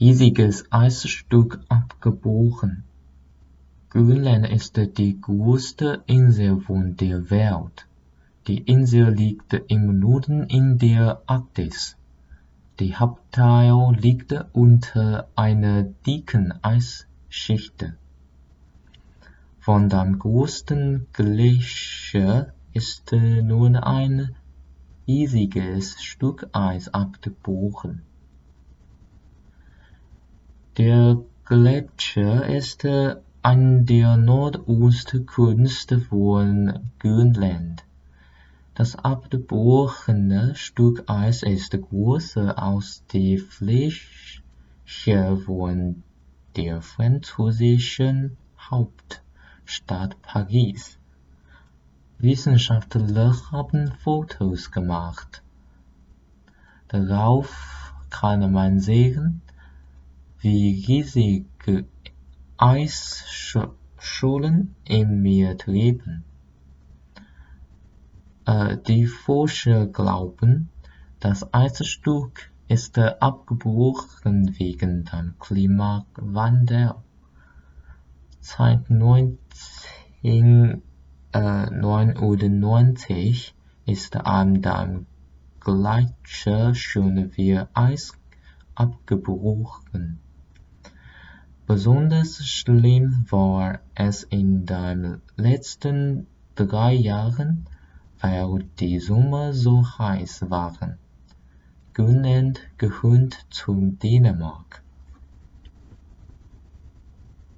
riesiges Eisstück abgebrochen. Grönland ist die größte Insel von der Welt. Die Insel liegt im Norden in der Arktis. Die Hauptteil liegt unter einer dicken Eisschicht. Von dem größten Gletscher ist nur ein riesiges Stück Eis abgebrochen. Der Gletscher ist an der Nordostküste von Grönland. Das abgebrochene Stück Eis ist größer als die Fläche von der französischen Hauptstadt Paris. Wissenschaftler haben Fotos gemacht. Darauf kann man sehen, riesige Eisschollen im Meer treiben. Die Forscher glauben, das Eisstück ist abgebrochen wegen dem Klimawandel. Seit 1999 ist an dem Gletscher schon wieder Eis abgebrochen. Besonders schlimm war es in den letzten drei Jahren, weil die Sommer so heiß waren. Grönland gehört zu Dänemark